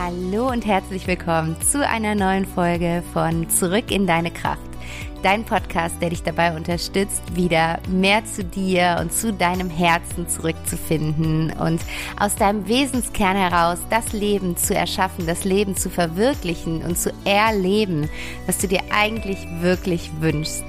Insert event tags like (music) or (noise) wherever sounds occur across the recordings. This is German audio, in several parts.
Hallo und herzlich willkommen zu einer neuen Folge von Zurück in deine Kraft dein Podcast, der dich dabei unterstützt, wieder mehr zu dir und zu deinem Herzen zurückzufinden und aus deinem Wesenskern heraus das Leben zu erschaffen, das Leben zu verwirklichen und zu erleben, was du dir eigentlich wirklich wünschst.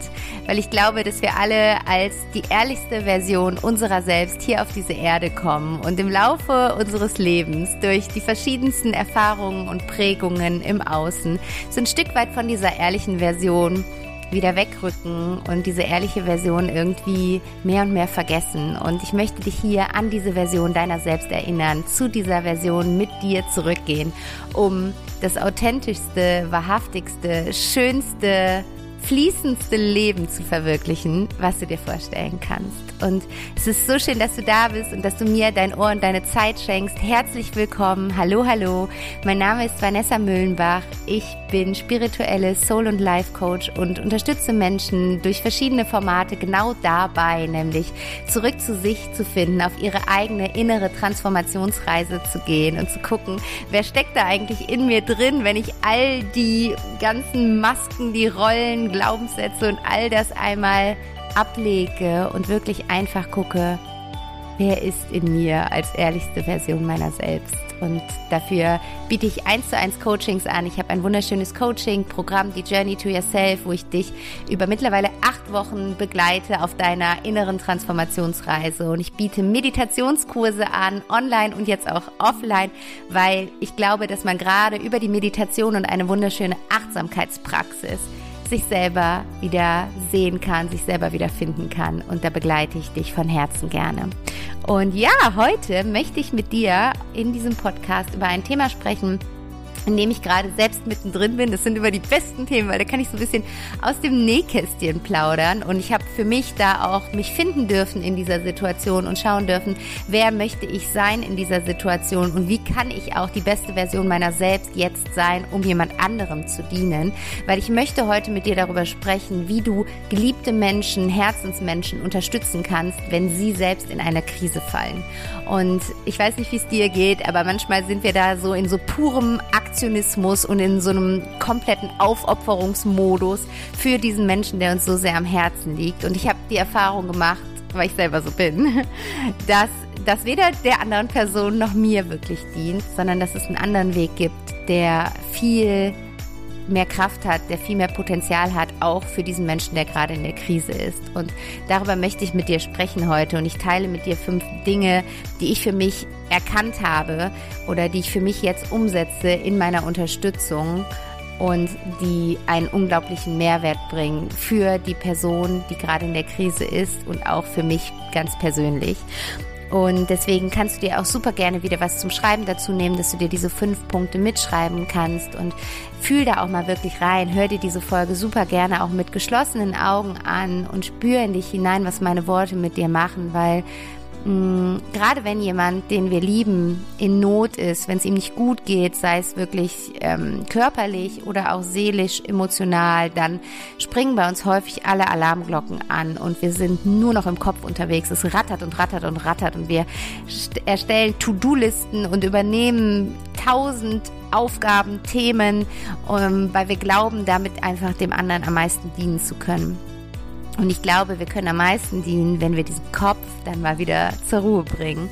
Weil ich glaube, dass wir alle als die ehrlichste Version unserer selbst hier auf diese Erde kommen und im Laufe unseres Lebens durch die verschiedensten Erfahrungen und Prägungen im Außen so ein Stück weit von dieser ehrlichen Version wieder wegrücken und diese ehrliche Version irgendwie mehr und mehr vergessen. Und ich möchte dich hier an diese Version deiner selbst erinnern, zu dieser Version mit dir zurückgehen, um das authentischste, wahrhaftigste, schönste, fließendste Leben zu verwirklichen, was du dir vorstellen kannst. Und es ist so schön, dass du da bist und dass du mir dein Ohr und deine Zeit schenkst. Herzlich willkommen. Hallo, hallo. Mein Name ist Vanessa Müllenbach. Ich bin spirituelle Soul- und Life-Coach und unterstütze Menschen durch verschiedene Formate genau dabei, nämlich zurück zu sich zu finden, auf ihre eigene innere Transformationsreise zu gehen und zu gucken, wer steckt da eigentlich in mir drin, wenn ich all die ganzen Masken, die Rollen, Glaubenssätze und all das einmal ablege und wirklich einfach gucke, wer ist in mir als ehrlichste Version meiner selbst. Und dafür biete ich eins zu eins Coachings an. Ich habe ein wunderschönes Coaching-Programm, die Journey to Yourself, wo ich dich über mittlerweile acht Wochen begleite auf deiner inneren Transformationsreise. Und ich biete Meditationskurse an, online und jetzt auch offline, weil ich glaube, dass man gerade über die Meditation und eine wunderschöne Achtsamkeitspraxis sich selber wieder sehen kann, sich selber wieder finden kann. Und da begleite ich dich von Herzen gerne. Und ja, heute möchte ich mit dir in diesem Podcast über ein Thema sprechen, in dem ich gerade selbst mittendrin bin. Das sind immer die besten Themen, weil da kann ich so ein bisschen aus dem Nähkästchen plaudern. Und ich habe für mich da auch mich finden dürfen in dieser Situation und schauen dürfen, wer möchte ich sein in dieser Situation und wie kann ich auch die beste Version meiner selbst jetzt sein, um jemand anderem zu dienen. Weil ich möchte heute mit dir darüber sprechen, wie du geliebte Menschen, Herzensmenschen unterstützen kannst, wenn sie selbst in einer Krise fallen. Und ich weiß nicht, wie es dir geht, aber manchmal sind wir da so in so purem Aktionismus und in so einem kompletten Aufopferungsmodus für diesen Menschen, der uns so sehr am Herzen liegt. Und ich habe die Erfahrung gemacht, weil ich selber so bin, (laughs) dass das weder der anderen Person noch mir wirklich dient, sondern dass es einen anderen Weg gibt, der viel mehr Kraft hat, der viel mehr Potenzial hat, auch für diesen Menschen, der gerade in der Krise ist. Und darüber möchte ich mit dir sprechen heute und ich teile mit dir fünf Dinge, die ich für mich erkannt habe oder die ich für mich jetzt umsetze in meiner Unterstützung und die einen unglaublichen Mehrwert bringen für die Person, die gerade in der Krise ist und auch für mich ganz persönlich. Und deswegen kannst du dir auch super gerne wieder was zum Schreiben dazu nehmen, dass du dir diese fünf Punkte mitschreiben kannst und fühl da auch mal wirklich rein. Hör dir diese Folge super gerne auch mit geschlossenen Augen an und spür in dich hinein, was meine Worte mit dir machen, weil Mm, gerade wenn jemand, den wir lieben, in Not ist, wenn es ihm nicht gut geht, sei es wirklich ähm, körperlich oder auch seelisch, emotional, dann springen bei uns häufig alle Alarmglocken an und wir sind nur noch im Kopf unterwegs. Es rattert und rattert und rattert und wir erstellen To-Do-Listen und übernehmen tausend Aufgaben, Themen, um, weil wir glauben, damit einfach dem anderen am meisten dienen zu können. Und ich glaube, wir können am meisten dienen, wenn wir diesen Kopf dann mal wieder zur Ruhe bringen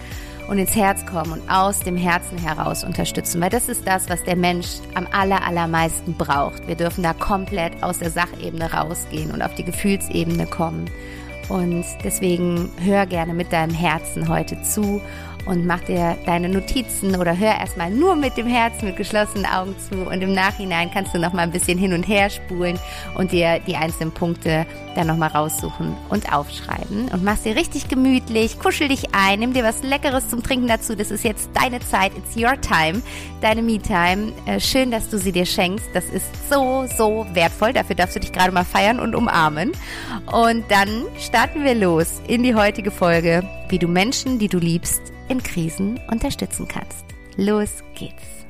und ins Herz kommen und aus dem Herzen heraus unterstützen, weil das ist das, was der Mensch am aller, allermeisten braucht. Wir dürfen da komplett aus der Sachebene rausgehen und auf die Gefühlsebene kommen. Und deswegen hör gerne mit deinem Herzen heute zu und mach dir deine Notizen oder hör erstmal nur mit dem Herzen mit geschlossenen Augen zu und im Nachhinein kannst du noch mal ein bisschen hin und her spulen und dir die einzelnen Punkte dann noch mal raussuchen und aufschreiben und mach's dir richtig gemütlich, kuschel dich ein, nimm dir was leckeres zum Trinken dazu. Das ist jetzt deine Zeit, it's your time, deine Me-Time. Äh, schön, dass du sie dir schenkst. Das ist so so wertvoll. Dafür darfst du dich gerade mal feiern und umarmen. Und dann starten wir los in die heutige Folge, wie du Menschen, die du liebst, in Krisen unterstützen kannst. Los geht's.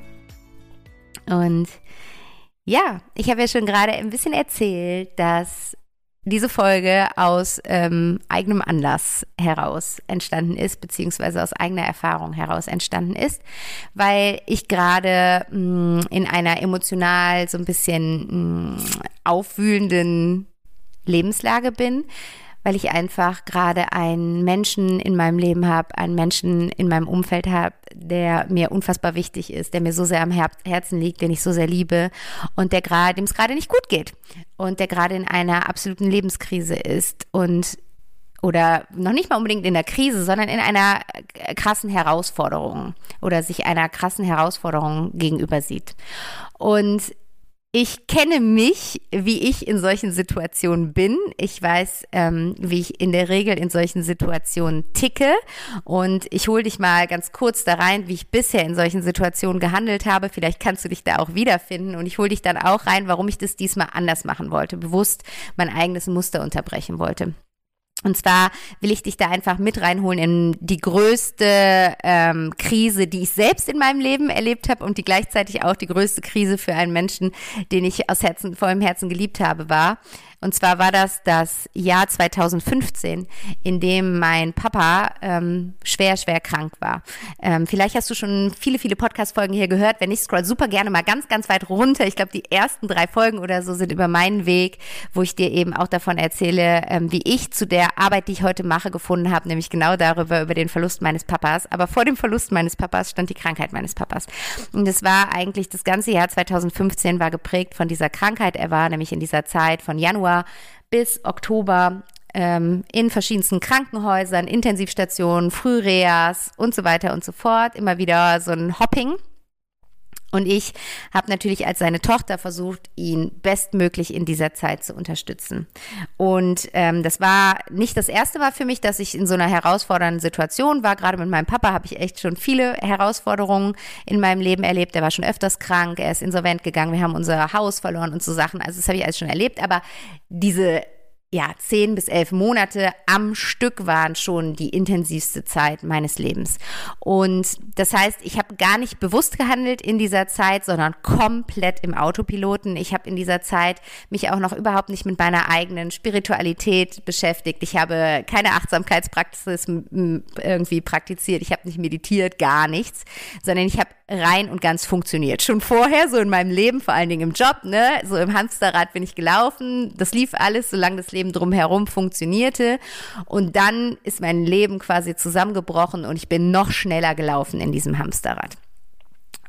Und ja, ich habe ja schon gerade ein bisschen erzählt, dass diese Folge aus ähm, eigenem Anlass heraus entstanden ist, beziehungsweise aus eigener Erfahrung heraus entstanden ist, weil ich gerade mm, in einer emotional so ein bisschen mh, mm, aufwühlenden Lebenslage bin, weil ich einfach gerade einen Menschen in meinem Leben habe, einen Menschen in meinem Umfeld habe, der mir unfassbar wichtig ist, der mir so sehr am Herzen liegt, den ich so sehr liebe und der gerade, dem es gerade nicht gut geht und der gerade in einer absoluten Lebenskrise ist und oder noch nicht mal unbedingt in der Krise, sondern in einer krassen Herausforderung oder sich einer krassen Herausforderung gegenüber sieht. Und ich kenne mich, wie ich in solchen Situationen bin. Ich weiß, ähm, wie ich in der Regel in solchen Situationen ticke. Und ich hole dich mal ganz kurz da rein, wie ich bisher in solchen Situationen gehandelt habe. Vielleicht kannst du dich da auch wiederfinden. Und ich hole dich dann auch rein, warum ich das diesmal anders machen wollte, bewusst mein eigenes Muster unterbrechen wollte. Und zwar will ich dich da einfach mit reinholen in die größte ähm, Krise, die ich selbst in meinem Leben erlebt habe und die gleichzeitig auch die größte Krise für einen Menschen, den ich aus Herzen, vollem Herzen geliebt habe, war. Und zwar war das das Jahr 2015, in dem mein Papa ähm, schwer, schwer krank war. Ähm, vielleicht hast du schon viele, viele Podcast-Folgen hier gehört. Wenn nicht, scroll super gerne mal ganz, ganz weit runter. Ich glaube, die ersten drei Folgen oder so sind über meinen Weg, wo ich dir eben auch davon erzähle, ähm, wie ich zu der Arbeit, die ich heute mache, gefunden habe, nämlich genau darüber, über den Verlust meines Papas. Aber vor dem Verlust meines Papas stand die Krankheit meines Papas. Und es war eigentlich das ganze Jahr 2015 war geprägt von dieser Krankheit. Er war nämlich in dieser Zeit von Januar Januar bis Oktober ähm, in verschiedensten Krankenhäusern, Intensivstationen, Frühreas und so weiter und so fort. Immer wieder so ein Hopping. Und ich habe natürlich als seine Tochter versucht, ihn bestmöglich in dieser Zeit zu unterstützen. Und ähm, das war nicht das erste Mal für mich, dass ich in so einer herausfordernden Situation war. Gerade mit meinem Papa habe ich echt schon viele Herausforderungen in meinem Leben erlebt. Er war schon öfters krank, er ist insolvent gegangen, wir haben unser Haus verloren und so Sachen. Also das habe ich alles schon erlebt. Aber diese ja, zehn bis elf Monate am Stück waren schon die intensivste Zeit meines Lebens. Und das heißt, ich habe gar nicht bewusst gehandelt in dieser Zeit, sondern komplett im Autopiloten. Ich habe in dieser Zeit mich auch noch überhaupt nicht mit meiner eigenen Spiritualität beschäftigt. Ich habe keine Achtsamkeitspraxis irgendwie praktiziert. Ich habe nicht meditiert, gar nichts, sondern ich habe rein und ganz funktioniert. Schon vorher, so in meinem Leben, vor allen Dingen im Job, ne, so im Hamsterrad bin ich gelaufen. Das lief alles, solange das Leben drumherum funktionierte. Und dann ist mein Leben quasi zusammengebrochen und ich bin noch schneller gelaufen in diesem Hamsterrad.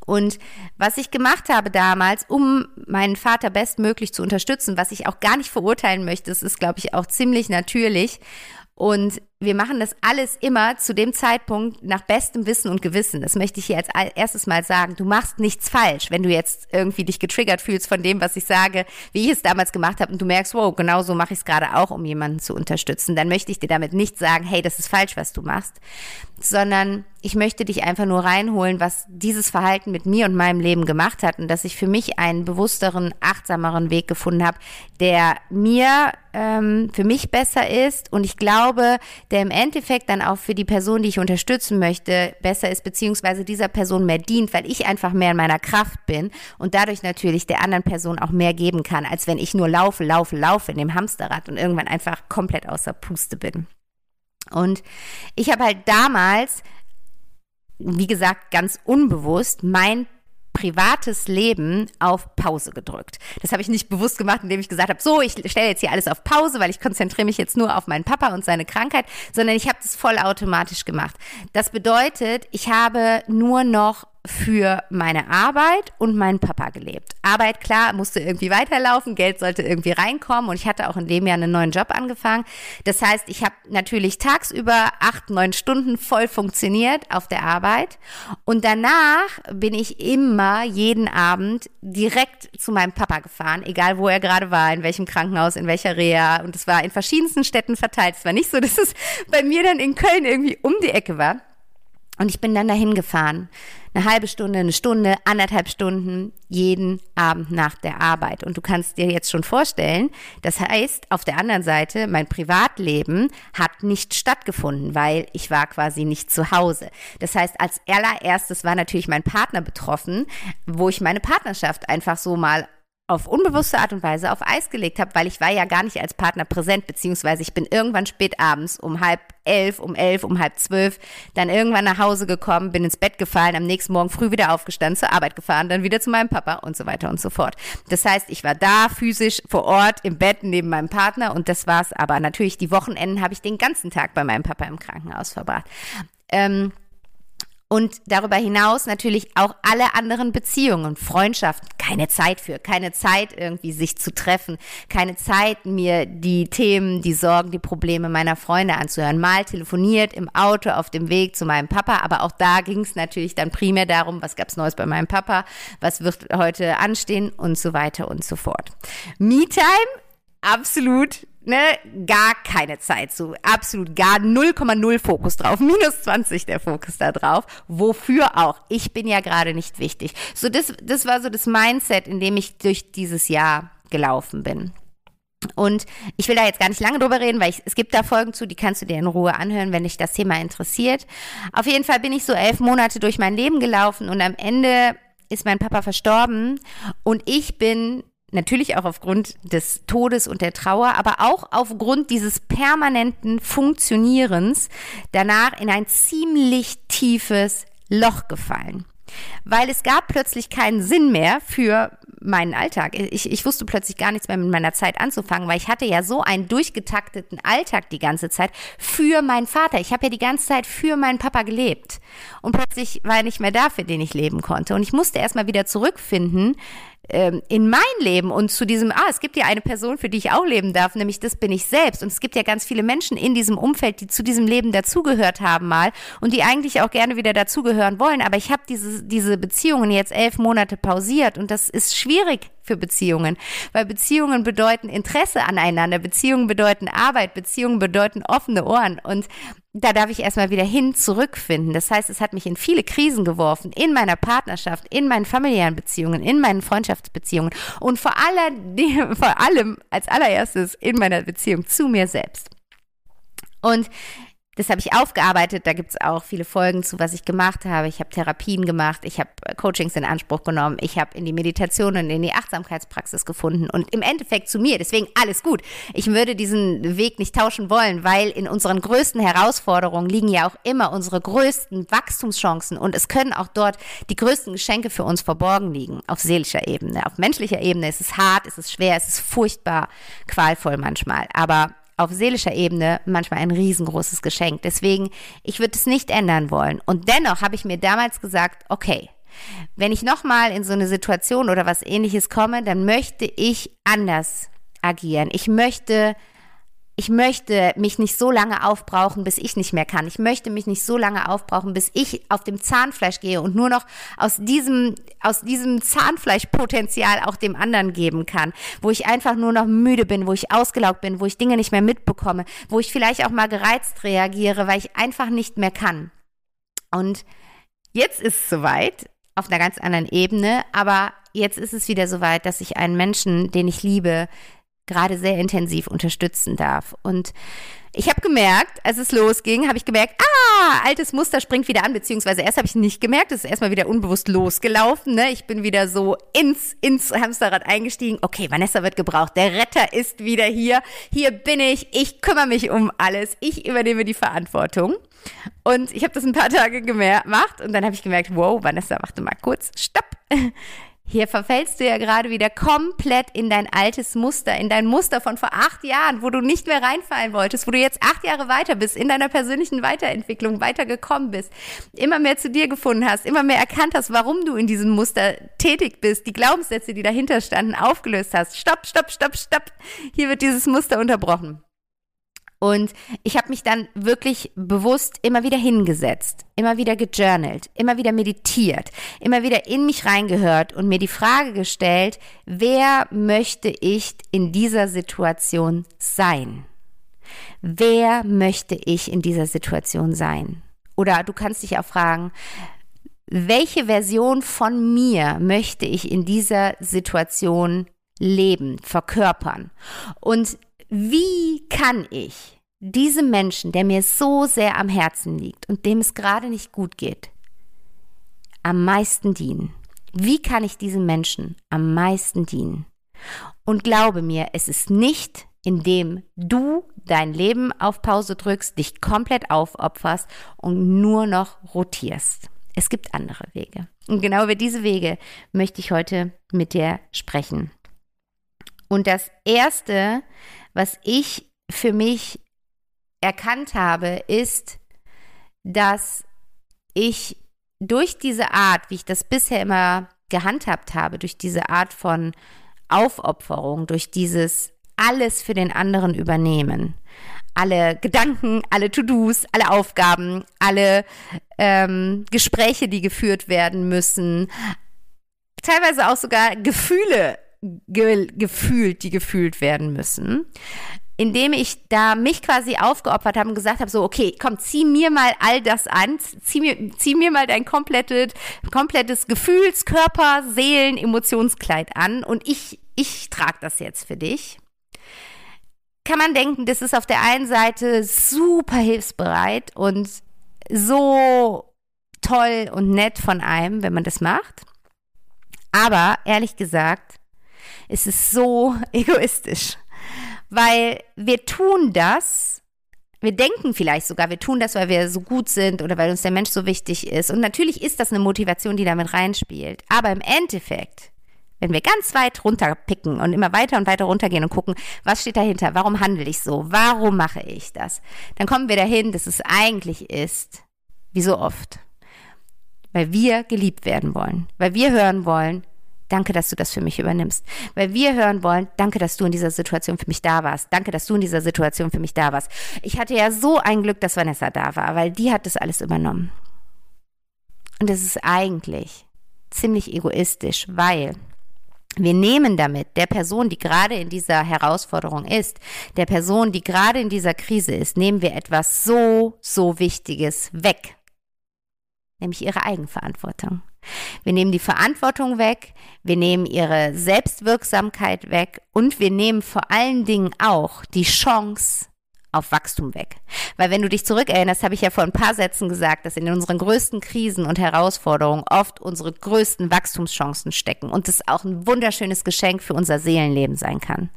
Und was ich gemacht habe damals, um meinen Vater bestmöglich zu unterstützen, was ich auch gar nicht verurteilen möchte, das ist, glaube ich, auch ziemlich natürlich. Und wir machen das alles immer zu dem Zeitpunkt nach bestem Wissen und Gewissen. Das möchte ich hier als erstes mal sagen. Du machst nichts falsch, wenn du jetzt irgendwie dich getriggert fühlst von dem, was ich sage, wie ich es damals gemacht habe und du merkst, wow, genau so mache ich es gerade auch, um jemanden zu unterstützen. Dann möchte ich dir damit nicht sagen, hey, das ist falsch, was du machst, sondern ich möchte dich einfach nur reinholen, was dieses Verhalten mit mir und meinem Leben gemacht hat und dass ich für mich einen bewussteren, achtsameren Weg gefunden habe, der mir ähm, für mich besser ist und ich glaube, der im Endeffekt dann auch für die Person, die ich unterstützen möchte, besser ist, beziehungsweise dieser Person mehr dient, weil ich einfach mehr in meiner Kraft bin und dadurch natürlich der anderen Person auch mehr geben kann, als wenn ich nur laufe, laufe, laufe in dem Hamsterrad und irgendwann einfach komplett außer Puste bin. Und ich habe halt damals, wie gesagt, ganz unbewusst mein privates Leben auf Pause gedrückt. Das habe ich nicht bewusst gemacht, indem ich gesagt habe, so, ich stelle jetzt hier alles auf Pause, weil ich konzentriere mich jetzt nur auf meinen Papa und seine Krankheit, sondern ich habe das vollautomatisch gemacht. Das bedeutet, ich habe nur noch für meine Arbeit und meinen Papa gelebt. Arbeit, klar, musste irgendwie weiterlaufen, Geld sollte irgendwie reinkommen und ich hatte auch in dem Jahr einen neuen Job angefangen. Das heißt, ich habe natürlich tagsüber acht, neun Stunden voll funktioniert auf der Arbeit und danach bin ich immer jeden Abend direkt zu meinem Papa gefahren, egal wo er gerade war, in welchem Krankenhaus, in welcher Reha und es war in verschiedensten Städten verteilt. Es war nicht so, (laughs) dass es bei mir dann in Köln irgendwie um die Ecke war. Und ich bin dann dahin gefahren. Eine halbe Stunde, eine Stunde, anderthalb Stunden jeden Abend nach der Arbeit. Und du kannst dir jetzt schon vorstellen, das heißt, auf der anderen Seite, mein Privatleben hat nicht stattgefunden, weil ich war quasi nicht zu Hause. Das heißt, als allererstes war natürlich mein Partner betroffen, wo ich meine Partnerschaft einfach so mal auf unbewusste Art und Weise auf Eis gelegt habe, weil ich war ja gar nicht als Partner präsent, beziehungsweise ich bin irgendwann spät abends um halb elf, um elf, um halb zwölf, dann irgendwann nach Hause gekommen, bin ins Bett gefallen, am nächsten Morgen früh wieder aufgestanden, zur Arbeit gefahren, dann wieder zu meinem Papa und so weiter und so fort. Das heißt, ich war da physisch vor Ort im Bett neben meinem Partner und das war's. Aber natürlich die Wochenenden habe ich den ganzen Tag bei meinem Papa im Krankenhaus verbracht. Ähm, und darüber hinaus natürlich auch alle anderen Beziehungen, Freundschaften, keine Zeit für, keine Zeit irgendwie sich zu treffen, keine Zeit mir die Themen, die Sorgen, die Probleme meiner Freunde anzuhören. Mal telefoniert im Auto auf dem Weg zu meinem Papa, aber auch da ging es natürlich dann primär darum, was gab's Neues bei meinem Papa, was wird heute anstehen und so weiter und so fort. Me-Time, absolut ne, gar keine Zeit zu. Absolut gar 0,0 Fokus drauf. (laughs) Minus 20 der Fokus da drauf. Wofür auch? Ich bin ja gerade nicht wichtig. So, das, das war so das Mindset, in dem ich durch dieses Jahr gelaufen bin. Und ich will da jetzt gar nicht lange drüber reden, weil ich, es gibt da Folgen zu, die kannst du dir in Ruhe anhören, wenn dich das Thema interessiert. Auf jeden Fall bin ich so elf Monate durch mein Leben gelaufen und am Ende ist mein Papa verstorben und ich bin Natürlich auch aufgrund des Todes und der Trauer, aber auch aufgrund dieses permanenten Funktionierens danach in ein ziemlich tiefes Loch gefallen. Weil es gab plötzlich keinen Sinn mehr für meinen Alltag. Ich, ich wusste plötzlich gar nichts mehr mit meiner Zeit anzufangen, weil ich hatte ja so einen durchgetakteten Alltag die ganze Zeit für meinen Vater. Ich habe ja die ganze Zeit für meinen Papa gelebt. Und plötzlich war er nicht mehr da, für den ich leben konnte. Und ich musste erstmal wieder zurückfinden ähm, in mein Leben und zu diesem, ah, es gibt ja eine Person, für die ich auch leben darf, nämlich das bin ich selbst. Und es gibt ja ganz viele Menschen in diesem Umfeld, die zu diesem Leben dazugehört haben mal und die eigentlich auch gerne wieder dazugehören wollen. Aber ich habe diese, diese Beziehungen jetzt elf Monate pausiert und das ist schwierig für Beziehungen, weil Beziehungen bedeuten Interesse aneinander, Beziehungen bedeuten Arbeit, Beziehungen bedeuten offene Ohren und da darf ich erstmal wieder hin zurückfinden. Das heißt, es hat mich in viele Krisen geworfen, in meiner Partnerschaft, in meinen familiären Beziehungen, in meinen Freundschaftsbeziehungen und vor, aller, (laughs) vor allem als allererstes in meiner Beziehung zu mir selbst. Und das habe ich aufgearbeitet. Da gibt es auch viele Folgen zu, was ich gemacht habe. Ich habe Therapien gemacht, ich habe äh, Coachings in Anspruch genommen, ich habe in die Meditation und in die Achtsamkeitspraxis gefunden und im Endeffekt zu mir. Deswegen alles gut. Ich würde diesen Weg nicht tauschen wollen, weil in unseren größten Herausforderungen liegen ja auch immer unsere größten Wachstumschancen und es können auch dort die größten Geschenke für uns verborgen liegen, auf seelischer Ebene. Auf menschlicher Ebene ist es hart, ist es schwer, ist es furchtbar qualvoll manchmal. Aber auf seelischer Ebene manchmal ein riesengroßes Geschenk. Deswegen, ich würde es nicht ändern wollen. Und dennoch habe ich mir damals gesagt, okay, wenn ich nochmal in so eine Situation oder was ähnliches komme, dann möchte ich anders agieren. Ich möchte ich möchte mich nicht so lange aufbrauchen, bis ich nicht mehr kann. Ich möchte mich nicht so lange aufbrauchen, bis ich auf dem Zahnfleisch gehe und nur noch aus diesem, aus diesem Zahnfleischpotenzial auch dem anderen geben kann. Wo ich einfach nur noch müde bin, wo ich ausgelaugt bin, wo ich Dinge nicht mehr mitbekomme, wo ich vielleicht auch mal gereizt reagiere, weil ich einfach nicht mehr kann. Und jetzt ist es soweit, auf einer ganz anderen Ebene, aber jetzt ist es wieder soweit, dass ich einen Menschen, den ich liebe, gerade sehr intensiv unterstützen darf. Und ich habe gemerkt, als es losging, habe ich gemerkt, ah, altes Muster springt wieder an, beziehungsweise erst habe ich nicht gemerkt, es ist erstmal wieder unbewusst losgelaufen. Ne? Ich bin wieder so ins, ins Hamsterrad eingestiegen. Okay, Vanessa wird gebraucht, der Retter ist wieder hier. Hier bin ich, ich kümmere mich um alles, ich übernehme die Verantwortung. Und ich habe das ein paar Tage gemacht und dann habe ich gemerkt, wow, Vanessa, warte mal kurz, stopp. Hier verfällst du ja gerade wieder komplett in dein altes Muster, in dein Muster von vor acht Jahren, wo du nicht mehr reinfallen wolltest, wo du jetzt acht Jahre weiter bist, in deiner persönlichen Weiterentwicklung weitergekommen bist, immer mehr zu dir gefunden hast, immer mehr erkannt hast, warum du in diesem Muster tätig bist, die Glaubenssätze, die dahinter standen, aufgelöst hast. Stopp, stopp, stopp, stopp. Hier wird dieses Muster unterbrochen. Und ich habe mich dann wirklich bewusst immer wieder hingesetzt, immer wieder gejournalt, immer wieder meditiert, immer wieder in mich reingehört und mir die Frage gestellt, wer möchte ich in dieser Situation sein? Wer möchte ich in dieser Situation sein? Oder du kannst dich auch fragen, welche Version von mir möchte ich in dieser Situation leben, verkörpern? Und wie kann ich diesem Menschen, der mir so sehr am Herzen liegt und dem es gerade nicht gut geht, am meisten dienen? Wie kann ich diesem Menschen am meisten dienen? Und glaube mir, es ist nicht, indem du dein Leben auf Pause drückst, dich komplett aufopferst und nur noch rotierst. Es gibt andere Wege. Und genau über diese Wege möchte ich heute mit dir sprechen. Und das Erste, was ich für mich erkannt habe, ist, dass ich durch diese Art, wie ich das bisher immer gehandhabt habe, durch diese Art von Aufopferung, durch dieses alles für den anderen übernehmen, alle Gedanken, alle To-Dos, alle Aufgaben, alle ähm, Gespräche, die geführt werden müssen, teilweise auch sogar Gefühle ge gefühlt, die gefühlt werden müssen indem ich da mich quasi aufgeopfert habe und gesagt habe, so, okay, komm, zieh mir mal all das an, zieh mir, zieh mir mal dein komplettes, komplettes Gefühls-, Körper-, Seelen-, Emotionskleid an und ich, ich trage das jetzt für dich. Kann man denken, das ist auf der einen Seite super hilfsbereit und so toll und nett von einem, wenn man das macht. Aber ehrlich gesagt, ist es so (laughs) egoistisch weil wir tun das, wir denken vielleicht sogar, wir tun das, weil wir so gut sind oder weil uns der Mensch so wichtig ist. Und natürlich ist das eine Motivation, die damit reinspielt. Aber im Endeffekt, wenn wir ganz weit runterpicken und immer weiter und weiter runtergehen und gucken, was steht dahinter, warum handle ich so, warum mache ich das, dann kommen wir dahin, dass es eigentlich ist, wie so oft, weil wir geliebt werden wollen, weil wir hören wollen, Danke, dass du das für mich übernimmst. Weil wir hören wollen, danke, dass du in dieser Situation für mich da warst. Danke, dass du in dieser Situation für mich da warst. Ich hatte ja so ein Glück, dass Vanessa da war, weil die hat das alles übernommen. Und es ist eigentlich ziemlich egoistisch, weil wir nehmen damit der Person, die gerade in dieser Herausforderung ist, der Person, die gerade in dieser Krise ist, nehmen wir etwas so, so Wichtiges weg. Nämlich ihre Eigenverantwortung. Wir nehmen die Verantwortung weg, wir nehmen ihre Selbstwirksamkeit weg und wir nehmen vor allen Dingen auch die Chance auf Wachstum weg. Weil wenn du dich zurückerinnerst, habe ich ja vor ein paar Sätzen gesagt, dass in unseren größten Krisen und Herausforderungen oft unsere größten Wachstumschancen stecken und es auch ein wunderschönes Geschenk für unser Seelenleben sein kann.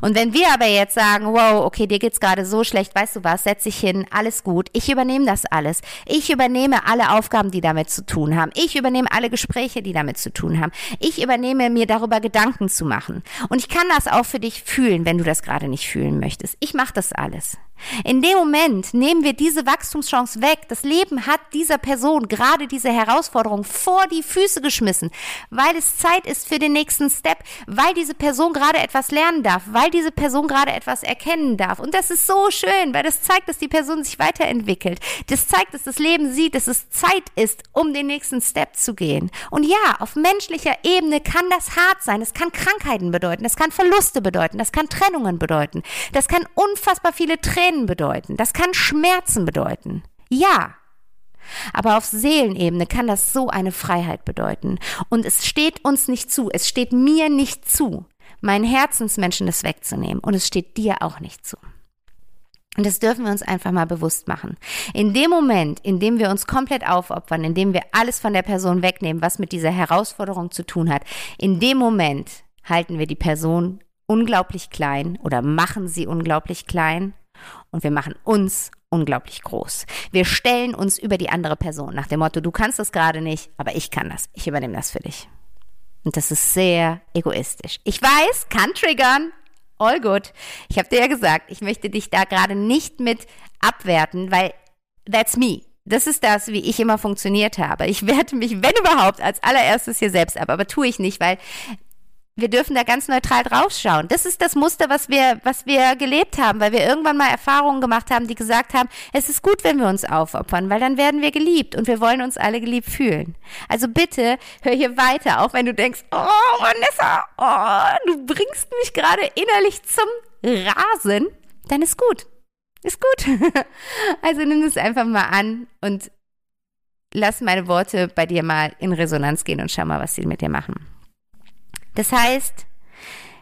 Und wenn wir aber jetzt sagen, wow, okay, dir geht's gerade so schlecht, weißt du was, setz dich hin, alles gut, ich übernehme das alles. Ich übernehme alle Aufgaben, die damit zu tun haben. Ich übernehme alle Gespräche, die damit zu tun haben. Ich übernehme mir darüber Gedanken zu machen. Und ich kann das auch für dich fühlen, wenn du das gerade nicht fühlen möchtest. Ich mache das alles. In dem Moment nehmen wir diese Wachstumschance weg. Das Leben hat dieser Person gerade diese Herausforderung vor die Füße geschmissen, weil es Zeit ist für den nächsten Step, weil diese Person gerade etwas lernen darf, weil diese Person gerade etwas erkennen darf. Und das ist so schön, weil das zeigt, dass die Person sich weiterentwickelt. Das zeigt, dass das Leben sieht, dass es Zeit ist, um den nächsten Step zu gehen. Und ja, auf menschlicher Ebene kann das hart sein. Es kann Krankheiten bedeuten, das kann Verluste bedeuten, das kann Trennungen bedeuten, das kann unfassbar viele Tränen Tränen bedeuten, das kann Schmerzen bedeuten. Ja. Aber auf Seelenebene kann das so eine Freiheit bedeuten. Und es steht uns nicht zu, es steht mir nicht zu, meinen Herzensmenschen das wegzunehmen. Und es steht dir auch nicht zu. Und das dürfen wir uns einfach mal bewusst machen. In dem Moment, in dem wir uns komplett aufopfern, in dem wir alles von der Person wegnehmen, was mit dieser Herausforderung zu tun hat, in dem Moment halten wir die Person unglaublich klein oder machen sie unglaublich klein und wir machen uns unglaublich groß. Wir stellen uns über die andere Person nach dem Motto, du kannst das gerade nicht, aber ich kann das. Ich übernehme das für dich. Und das ist sehr egoistisch. Ich weiß, kann triggern. All good. Ich habe dir ja gesagt, ich möchte dich da gerade nicht mit abwerten, weil that's me. Das ist das, wie ich immer funktioniert habe. Ich werte mich, wenn überhaupt, als allererstes hier selbst ab, aber tue ich nicht, weil wir dürfen da ganz neutral draufschauen. Das ist das Muster, was wir, was wir gelebt haben, weil wir irgendwann mal Erfahrungen gemacht haben, die gesagt haben, es ist gut, wenn wir uns aufopfern, weil dann werden wir geliebt und wir wollen uns alle geliebt fühlen. Also bitte hör hier weiter, auch wenn du denkst, oh Vanessa, oh, du bringst mich gerade innerlich zum Rasen, dann ist gut. Ist gut. (laughs) Also nimm es einfach mal an und lass meine Worte bei dir mal in Resonanz gehen und schau mal, was sie mit dir machen. Das heißt,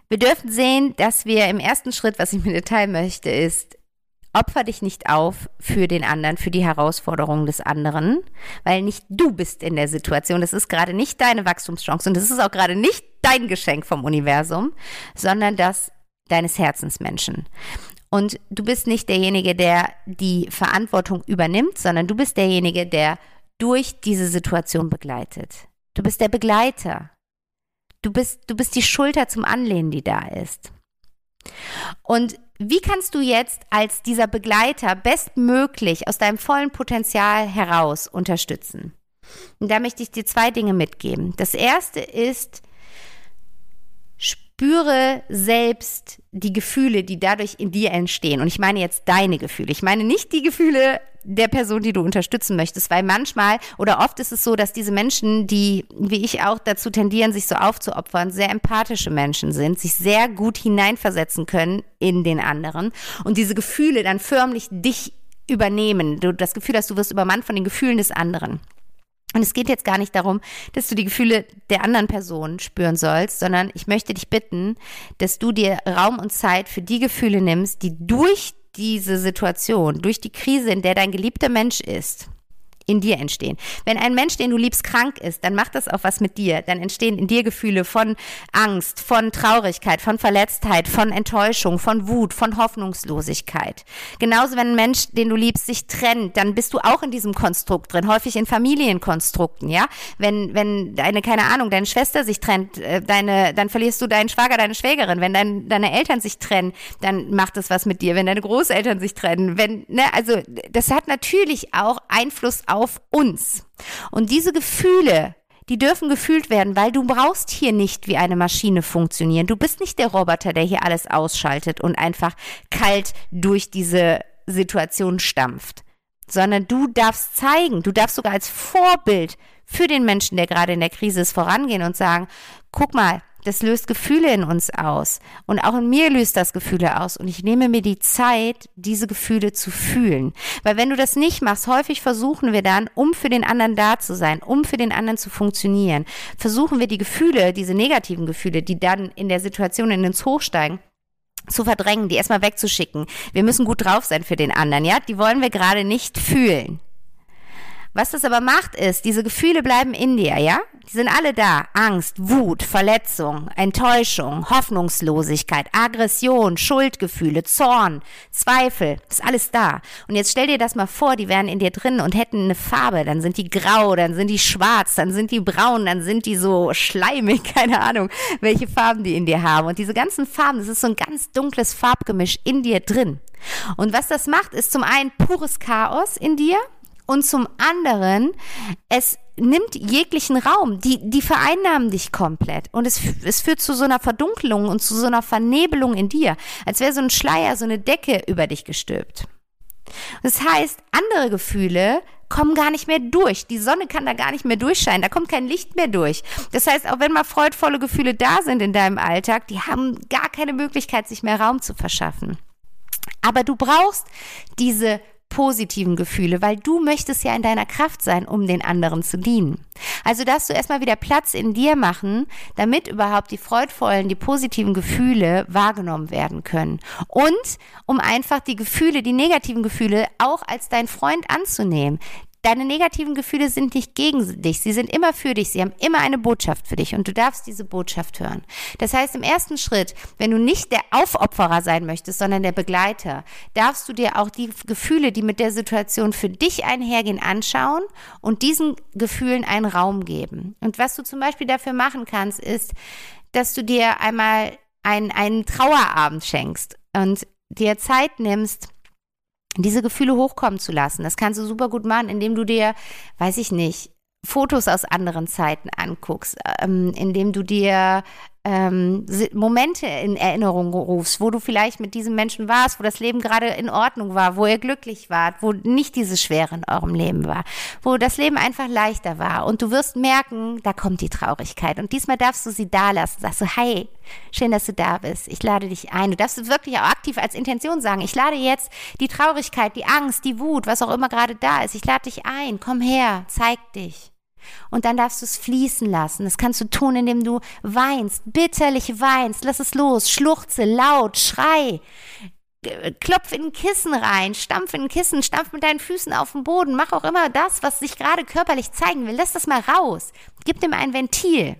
wir dürfen sehen, dass wir im ersten Schritt, was ich mit dir teilen möchte, ist, opfer dich nicht auf für den anderen, für die Herausforderungen des anderen, weil nicht du bist in der Situation. Das ist gerade nicht deine Wachstumschance und das ist auch gerade nicht dein Geschenk vom Universum, sondern das deines Herzensmenschen. Und du bist nicht derjenige, der die Verantwortung übernimmt, sondern du bist derjenige, der durch diese Situation begleitet. Du bist der Begleiter. Du bist, du bist die Schulter zum Anlehnen, die da ist. Und wie kannst du jetzt als dieser Begleiter bestmöglich aus deinem vollen Potenzial heraus unterstützen? Und da möchte ich dir zwei Dinge mitgeben. Das erste ist, spüre selbst die Gefühle, die dadurch in dir entstehen. Und ich meine jetzt deine Gefühle. Ich meine nicht die Gefühle der Person, die du unterstützen möchtest, weil manchmal oder oft ist es so, dass diese Menschen, die, wie ich auch dazu tendieren, sich so aufzuopfern, sehr empathische Menschen sind, sich sehr gut hineinversetzen können in den anderen und diese Gefühle dann förmlich dich übernehmen. Du das Gefühl hast, du wirst übermannt von den Gefühlen des anderen. Und es geht jetzt gar nicht darum, dass du die Gefühle der anderen Person spüren sollst, sondern ich möchte dich bitten, dass du dir Raum und Zeit für die Gefühle nimmst, die durch diese Situation, durch die Krise, in der dein geliebter Mensch ist, in dir entstehen. Wenn ein Mensch, den du liebst, krank ist, dann macht das auch was mit dir. Dann entstehen in dir Gefühle von Angst, von Traurigkeit, von Verletztheit, von Enttäuschung, von Wut, von Hoffnungslosigkeit. Genauso, wenn ein Mensch, den du liebst, sich trennt, dann bist du auch in diesem Konstrukt drin, häufig in Familienkonstrukten, ja? Wenn, wenn deine, keine Ahnung, deine Schwester sich trennt, äh, deine, dann verlierst du deinen Schwager, deine Schwägerin. Wenn dein, deine Eltern sich trennen, dann macht das was mit dir. Wenn deine Großeltern sich trennen, wenn, ne, also, das hat natürlich auch Einfluss auf auf uns. Und diese Gefühle, die dürfen gefühlt werden, weil du brauchst hier nicht wie eine Maschine funktionieren. Du bist nicht der Roboter, der hier alles ausschaltet und einfach kalt durch diese Situation stampft, sondern du darfst zeigen, du darfst sogar als Vorbild für den Menschen, der gerade in der Krise ist, vorangehen und sagen, guck mal, das löst Gefühle in uns aus. Und auch in mir löst das Gefühle aus. Und ich nehme mir die Zeit, diese Gefühle zu fühlen. Weil wenn du das nicht machst, häufig versuchen wir dann, um für den anderen da zu sein, um für den anderen zu funktionieren, versuchen wir die Gefühle, diese negativen Gefühle, die dann in der Situation in uns hochsteigen, zu verdrängen, die erstmal wegzuschicken. Wir müssen gut drauf sein für den anderen, ja? Die wollen wir gerade nicht fühlen. Was das aber macht, ist, diese Gefühle bleiben in dir, ja? Die sind alle da. Angst, Wut, Verletzung, Enttäuschung, Hoffnungslosigkeit, Aggression, Schuldgefühle, Zorn, Zweifel, ist alles da. Und jetzt stell dir das mal vor, die wären in dir drin und hätten eine Farbe. Dann sind die grau, dann sind die schwarz, dann sind die braun, dann sind die so schleimig, (laughs) keine Ahnung, welche Farben die in dir haben. Und diese ganzen Farben, das ist so ein ganz dunkles Farbgemisch in dir drin. Und was das macht, ist zum einen pures Chaos in dir und zum anderen, es nimmt jeglichen Raum. Die, die vereinnahmen dich komplett. Und es, es führt zu so einer Verdunkelung und zu so einer Vernebelung in dir, als wäre so ein Schleier, so eine Decke über dich gestülpt. Das heißt, andere Gefühle kommen gar nicht mehr durch. Die Sonne kann da gar nicht mehr durchscheinen. Da kommt kein Licht mehr durch. Das heißt, auch wenn mal freudvolle Gefühle da sind in deinem Alltag, die haben gar keine Möglichkeit, sich mehr Raum zu verschaffen. Aber du brauchst diese positiven Gefühle, weil du möchtest ja in deiner Kraft sein, um den anderen zu dienen. Also darfst du erstmal wieder Platz in dir machen, damit überhaupt die freudvollen, die positiven Gefühle wahrgenommen werden können. Und um einfach die Gefühle, die negativen Gefühle auch als dein Freund anzunehmen. Deine negativen Gefühle sind nicht gegen dich, sie sind immer für dich, sie haben immer eine Botschaft für dich und du darfst diese Botschaft hören. Das heißt, im ersten Schritt, wenn du nicht der Aufopferer sein möchtest, sondern der Begleiter, darfst du dir auch die Gefühle, die mit der Situation für dich einhergehen, anschauen und diesen Gefühlen einen Raum geben. Und was du zum Beispiel dafür machen kannst, ist, dass du dir einmal einen, einen Trauerabend schenkst und dir Zeit nimmst, diese Gefühle hochkommen zu lassen. Das kannst du super gut machen, indem du dir, weiß ich nicht, Fotos aus anderen Zeiten anguckst, ähm, indem du dir ähm, Momente in Erinnerung rufst, wo du vielleicht mit diesem Menschen warst, wo das Leben gerade in Ordnung war, wo ihr glücklich wart, wo nicht diese Schwere in eurem Leben war, wo das Leben einfach leichter war. Und du wirst merken, da kommt die Traurigkeit. Und diesmal darfst du sie da lassen. Sagst du, hey, schön, dass du da bist. Ich lade dich ein. Du darfst wirklich auch aktiv als Intention sagen, ich lade jetzt die Traurigkeit, die Angst, die Wut, was auch immer gerade da ist. Ich lade dich ein. Komm her, zeig dich. Und dann darfst du es fließen lassen. Das kannst du tun, indem du weinst, bitterlich weinst. Lass es los, schluchze, laut, schrei. klopf in ein Kissen rein, stampf in ein Kissen, stampf mit deinen Füßen auf den Boden, mach auch immer das, was sich gerade körperlich zeigen will. Lass das mal raus. Gib dem ein Ventil.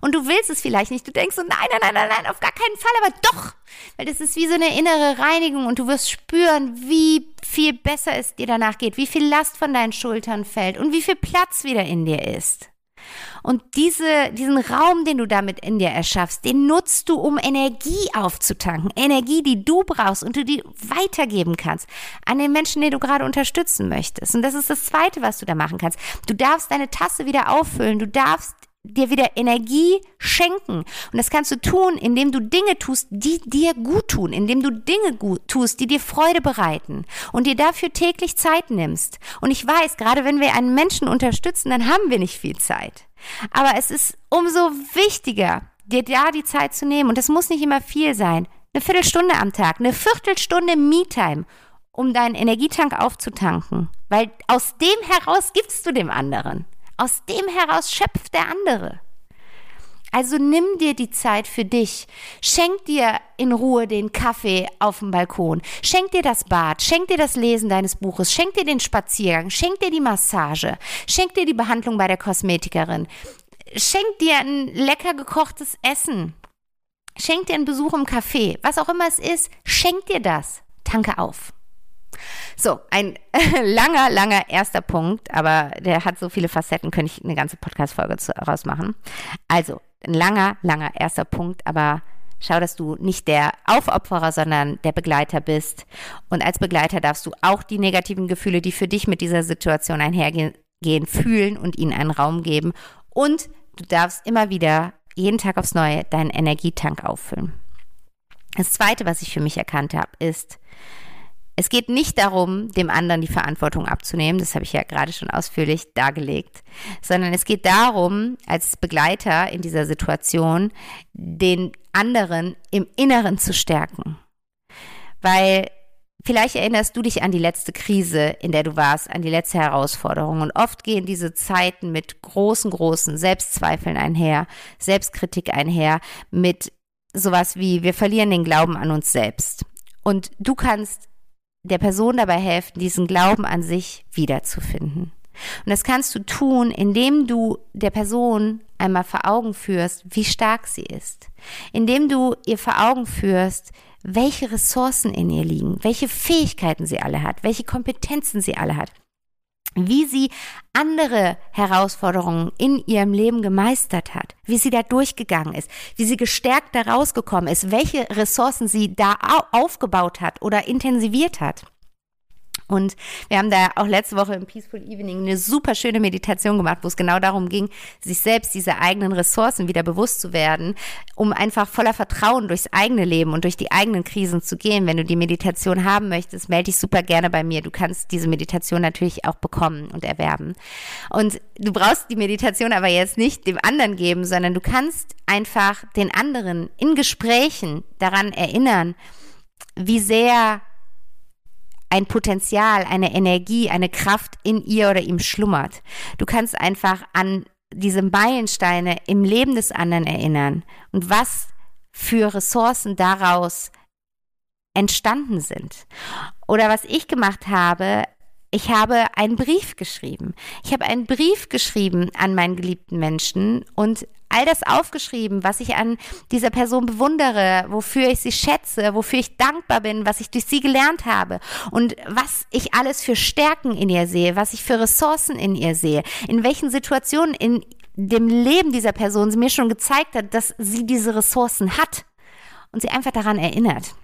Und du willst es vielleicht nicht. Du denkst so, nein, nein, nein, nein, auf gar keinen Fall, aber doch. Weil das ist wie so eine innere Reinigung und du wirst spüren, wie viel besser es dir danach geht, wie viel Last von deinen Schultern fällt und wie viel Platz wieder in dir ist. Und diese, diesen Raum, den du damit in dir erschaffst, den nutzt du, um Energie aufzutanken. Energie, die du brauchst und du die weitergeben kannst an den Menschen, den du gerade unterstützen möchtest. Und das ist das Zweite, was du da machen kannst. Du darfst deine Tasse wieder auffüllen. Du darfst dir wieder Energie schenken. Und das kannst du tun, indem du Dinge tust, die dir gut tun, indem du Dinge gut tust, die dir Freude bereiten und dir dafür täglich Zeit nimmst. Und ich weiß, gerade wenn wir einen Menschen unterstützen, dann haben wir nicht viel Zeit. Aber es ist umso wichtiger, dir da die Zeit zu nehmen. Und das muss nicht immer viel sein. Eine Viertelstunde am Tag, eine Viertelstunde Me-Time, um deinen Energietank aufzutanken. Weil aus dem heraus gibst du dem anderen. Aus dem heraus schöpft der andere. Also nimm dir die Zeit für dich. Schenk dir in Ruhe den Kaffee auf dem Balkon. Schenk dir das Bad. Schenk dir das Lesen deines Buches. Schenk dir den Spaziergang. Schenk dir die Massage. Schenk dir die Behandlung bei der Kosmetikerin. Schenk dir ein lecker gekochtes Essen. Schenk dir einen Besuch im Café. Was auch immer es ist, schenk dir das. Tanke auf. So, ein (laughs) langer, langer erster Punkt, aber der hat so viele Facetten, könnte ich eine ganze Podcast-Folge rausmachen. Also, ein langer, langer erster Punkt, aber schau, dass du nicht der Aufopferer, sondern der Begleiter bist. Und als Begleiter darfst du auch die negativen Gefühle, die für dich mit dieser Situation einhergehen, fühlen und ihnen einen Raum geben. Und du darfst immer wieder jeden Tag aufs Neue deinen Energietank auffüllen. Das Zweite, was ich für mich erkannt habe, ist, es geht nicht darum, dem anderen die Verantwortung abzunehmen, das habe ich ja gerade schon ausführlich dargelegt, sondern es geht darum, als Begleiter in dieser Situation, den anderen im Inneren zu stärken. Weil vielleicht erinnerst du dich an die letzte Krise, in der du warst, an die letzte Herausforderung. Und oft gehen diese Zeiten mit großen, großen Selbstzweifeln einher, Selbstkritik einher, mit sowas wie, wir verlieren den Glauben an uns selbst. Und du kannst der Person dabei helfen, diesen Glauben an sich wiederzufinden. Und das kannst du tun, indem du der Person einmal vor Augen führst, wie stark sie ist. Indem du ihr vor Augen führst, welche Ressourcen in ihr liegen, welche Fähigkeiten sie alle hat, welche Kompetenzen sie alle hat wie sie andere Herausforderungen in ihrem Leben gemeistert hat, wie sie da durchgegangen ist, wie sie gestärkt da rausgekommen ist, welche Ressourcen sie da aufgebaut hat oder intensiviert hat. Und wir haben da auch letzte Woche im Peaceful Evening eine super schöne Meditation gemacht, wo es genau darum ging, sich selbst diese eigenen Ressourcen wieder bewusst zu werden, um einfach voller Vertrauen durchs eigene Leben und durch die eigenen Krisen zu gehen. Wenn du die Meditation haben möchtest, melde dich super gerne bei mir. Du kannst diese Meditation natürlich auch bekommen und erwerben. Und du brauchst die Meditation aber jetzt nicht dem anderen geben, sondern du kannst einfach den anderen in Gesprächen daran erinnern, wie sehr ein Potenzial, eine Energie, eine Kraft in ihr oder ihm schlummert. Du kannst einfach an diese Meilensteine im Leben des anderen erinnern und was für Ressourcen daraus entstanden sind. Oder was ich gemacht habe, ich habe einen Brief geschrieben. Ich habe einen Brief geschrieben an meinen geliebten Menschen und all das aufgeschrieben, was ich an dieser Person bewundere, wofür ich sie schätze, wofür ich dankbar bin, was ich durch sie gelernt habe und was ich alles für Stärken in ihr sehe, was ich für Ressourcen in ihr sehe, in welchen Situationen in dem Leben dieser Person sie mir schon gezeigt hat, dass sie diese Ressourcen hat und sie einfach daran erinnert.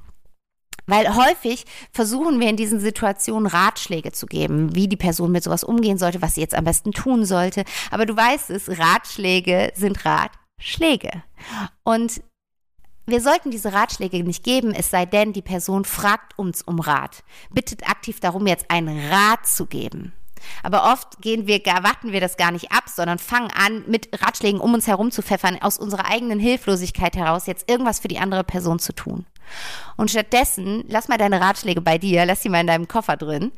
Weil häufig versuchen wir in diesen Situationen Ratschläge zu geben, wie die Person mit sowas umgehen sollte, was sie jetzt am besten tun sollte. Aber du weißt es, Ratschläge sind Ratschläge. Und wir sollten diese Ratschläge nicht geben, es sei denn, die Person fragt uns um Rat, bittet aktiv darum, jetzt einen Rat zu geben. Aber oft gehen wir, warten wir das gar nicht ab, sondern fangen an, mit Ratschlägen um uns herum zu pfeffern, aus unserer eigenen Hilflosigkeit heraus jetzt irgendwas für die andere Person zu tun. Und stattdessen, lass mal deine Ratschläge bei dir, lass sie mal in deinem Koffer drin.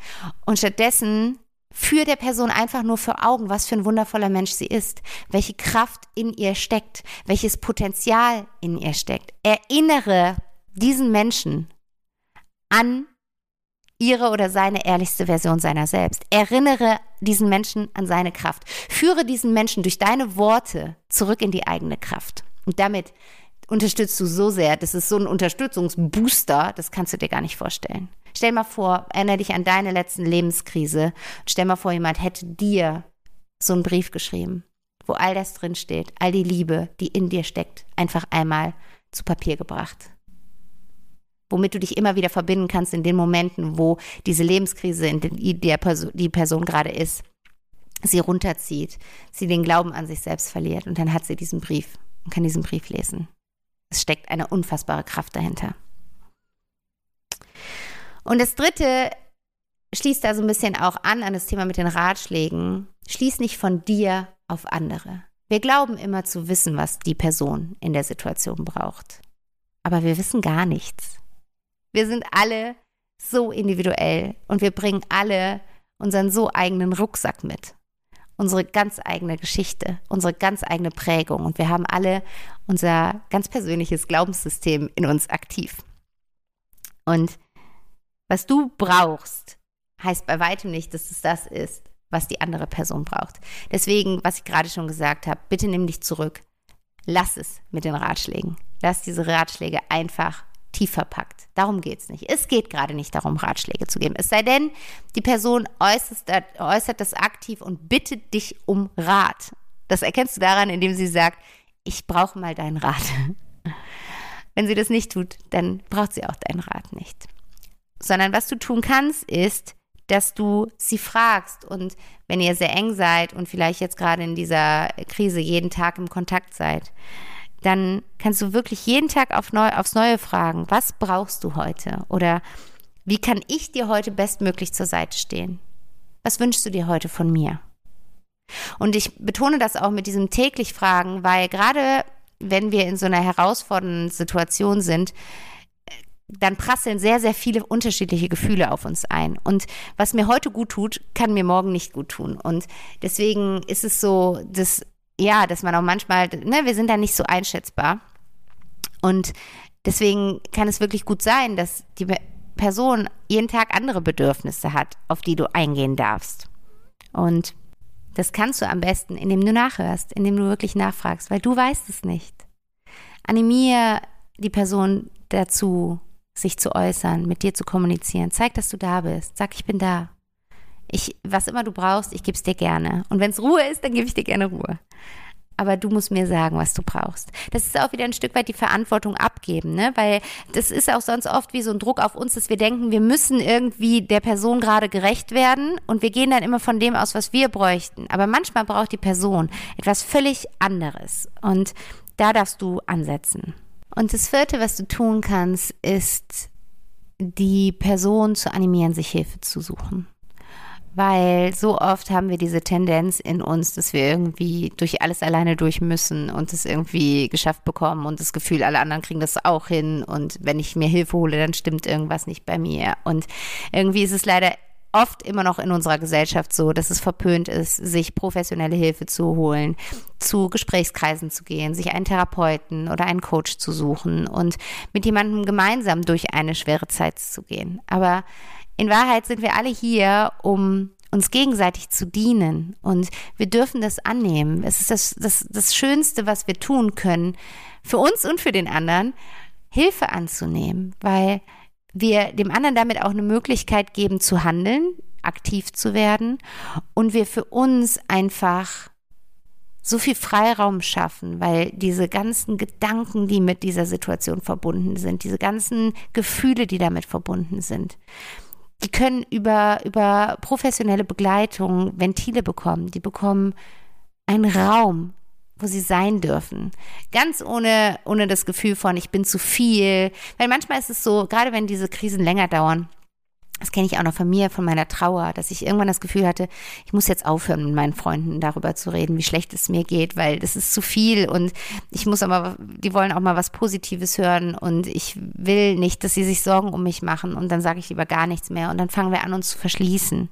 Und stattdessen führ der Person einfach nur vor Augen, was für ein wundervoller Mensch sie ist, welche Kraft in ihr steckt, welches Potenzial in ihr steckt. Erinnere diesen Menschen an ihre oder seine ehrlichste Version seiner selbst. Erinnere diesen Menschen an seine Kraft. Führe diesen Menschen durch deine Worte zurück in die eigene Kraft. Und damit unterstützt du so sehr. Das ist so ein Unterstützungsbooster, das kannst du dir gar nicht vorstellen. Stell mal vor, erinnere dich an deine letzten Lebenskrise. Stell mal vor, jemand hätte dir so einen Brief geschrieben, wo all das drin steht, all die Liebe, die in dir steckt, einfach einmal zu Papier gebracht womit du dich immer wieder verbinden kannst in den Momenten, wo diese Lebenskrise, in der Person, die Person gerade ist, sie runterzieht, sie den Glauben an sich selbst verliert und dann hat sie diesen Brief und kann diesen Brief lesen. Es steckt eine unfassbare Kraft dahinter. Und das dritte schließt da so ein bisschen auch an an das Thema mit den Ratschlägen. Schließ nicht von dir auf andere. Wir glauben immer zu wissen, was die Person in der Situation braucht. Aber wir wissen gar nichts. Wir sind alle so individuell und wir bringen alle unseren so eigenen Rucksack mit. Unsere ganz eigene Geschichte, unsere ganz eigene Prägung und wir haben alle unser ganz persönliches Glaubenssystem in uns aktiv. Und was du brauchst, heißt bei weitem nicht, dass es das ist, was die andere Person braucht. Deswegen, was ich gerade schon gesagt habe, bitte nimm dich zurück. Lass es mit den Ratschlägen. Lass diese Ratschläge einfach tief verpackt. Darum geht es nicht. Es geht gerade nicht darum, Ratschläge zu geben. Es sei denn, die Person äußert, äußert das aktiv und bittet dich um Rat. Das erkennst du daran, indem sie sagt, ich brauche mal deinen Rat. (laughs) Wenn sie das nicht tut, dann braucht sie auch deinen Rat nicht. Sondern was du tun kannst, ist, dass du sie fragst und wenn ihr sehr eng seid und vielleicht jetzt gerade in dieser Krise jeden Tag im Kontakt seid, dann kannst du wirklich jeden Tag auf neu, aufs Neue fragen, was brauchst du heute? Oder wie kann ich dir heute bestmöglich zur Seite stehen? Was wünschst du dir heute von mir? Und ich betone das auch mit diesem täglich Fragen, weil gerade wenn wir in so einer herausfordernden Situation sind, dann prasseln sehr, sehr viele unterschiedliche Gefühle auf uns ein. Und was mir heute gut tut, kann mir morgen nicht gut tun. Und deswegen ist es so, dass ja, dass man auch manchmal, ne, wir sind da nicht so einschätzbar. Und deswegen kann es wirklich gut sein, dass die Person jeden Tag andere Bedürfnisse hat, auf die du eingehen darfst. Und das kannst du am besten, indem du nachhörst, indem du wirklich nachfragst, weil du weißt es nicht. Animier die Person dazu, sich zu äußern, mit dir zu kommunizieren. Zeig, dass du da bist. Sag, ich bin da. Ich, was immer du brauchst, ich gebe es dir gerne. Und wenn es Ruhe ist, dann gebe ich dir gerne Ruhe. Aber du musst mir sagen, was du brauchst. Das ist auch wieder ein Stück weit die Verantwortung abgeben, ne? Weil das ist auch sonst oft wie so ein Druck auf uns, dass wir denken, wir müssen irgendwie der Person gerade gerecht werden und wir gehen dann immer von dem aus, was wir bräuchten. Aber manchmal braucht die Person etwas völlig anderes. Und da darfst du ansetzen. Und das vierte, was du tun kannst, ist, die Person zu animieren, sich Hilfe zu suchen weil so oft haben wir diese Tendenz in uns, dass wir irgendwie durch alles alleine durch müssen und es irgendwie geschafft bekommen und das Gefühl, alle anderen kriegen das auch hin und wenn ich mir Hilfe hole, dann stimmt irgendwas nicht bei mir und irgendwie ist es leider oft immer noch in unserer Gesellschaft so, dass es verpönt ist, sich professionelle Hilfe zu holen, zu Gesprächskreisen zu gehen, sich einen Therapeuten oder einen Coach zu suchen und mit jemandem gemeinsam durch eine schwere Zeit zu gehen. Aber in Wahrheit sind wir alle hier, um uns gegenseitig zu dienen. Und wir dürfen das annehmen. Es ist das, das, das Schönste, was wir tun können, für uns und für den anderen, Hilfe anzunehmen, weil wir dem anderen damit auch eine Möglichkeit geben zu handeln, aktiv zu werden und wir für uns einfach so viel Freiraum schaffen, weil diese ganzen Gedanken, die mit dieser Situation verbunden sind, diese ganzen Gefühle, die damit verbunden sind, die können über, über professionelle Begleitung Ventile bekommen. Die bekommen einen Raum, wo sie sein dürfen. Ganz ohne, ohne das Gefühl von, ich bin zu viel. Weil manchmal ist es so, gerade wenn diese Krisen länger dauern, das kenne ich auch noch von mir, von meiner Trauer, dass ich irgendwann das Gefühl hatte, ich muss jetzt aufhören, mit meinen Freunden darüber zu reden, wie schlecht es mir geht, weil das ist zu viel und ich muss aber, die wollen auch mal was Positives hören und ich will nicht, dass sie sich Sorgen um mich machen und dann sage ich lieber gar nichts mehr und dann fangen wir an, uns zu verschließen.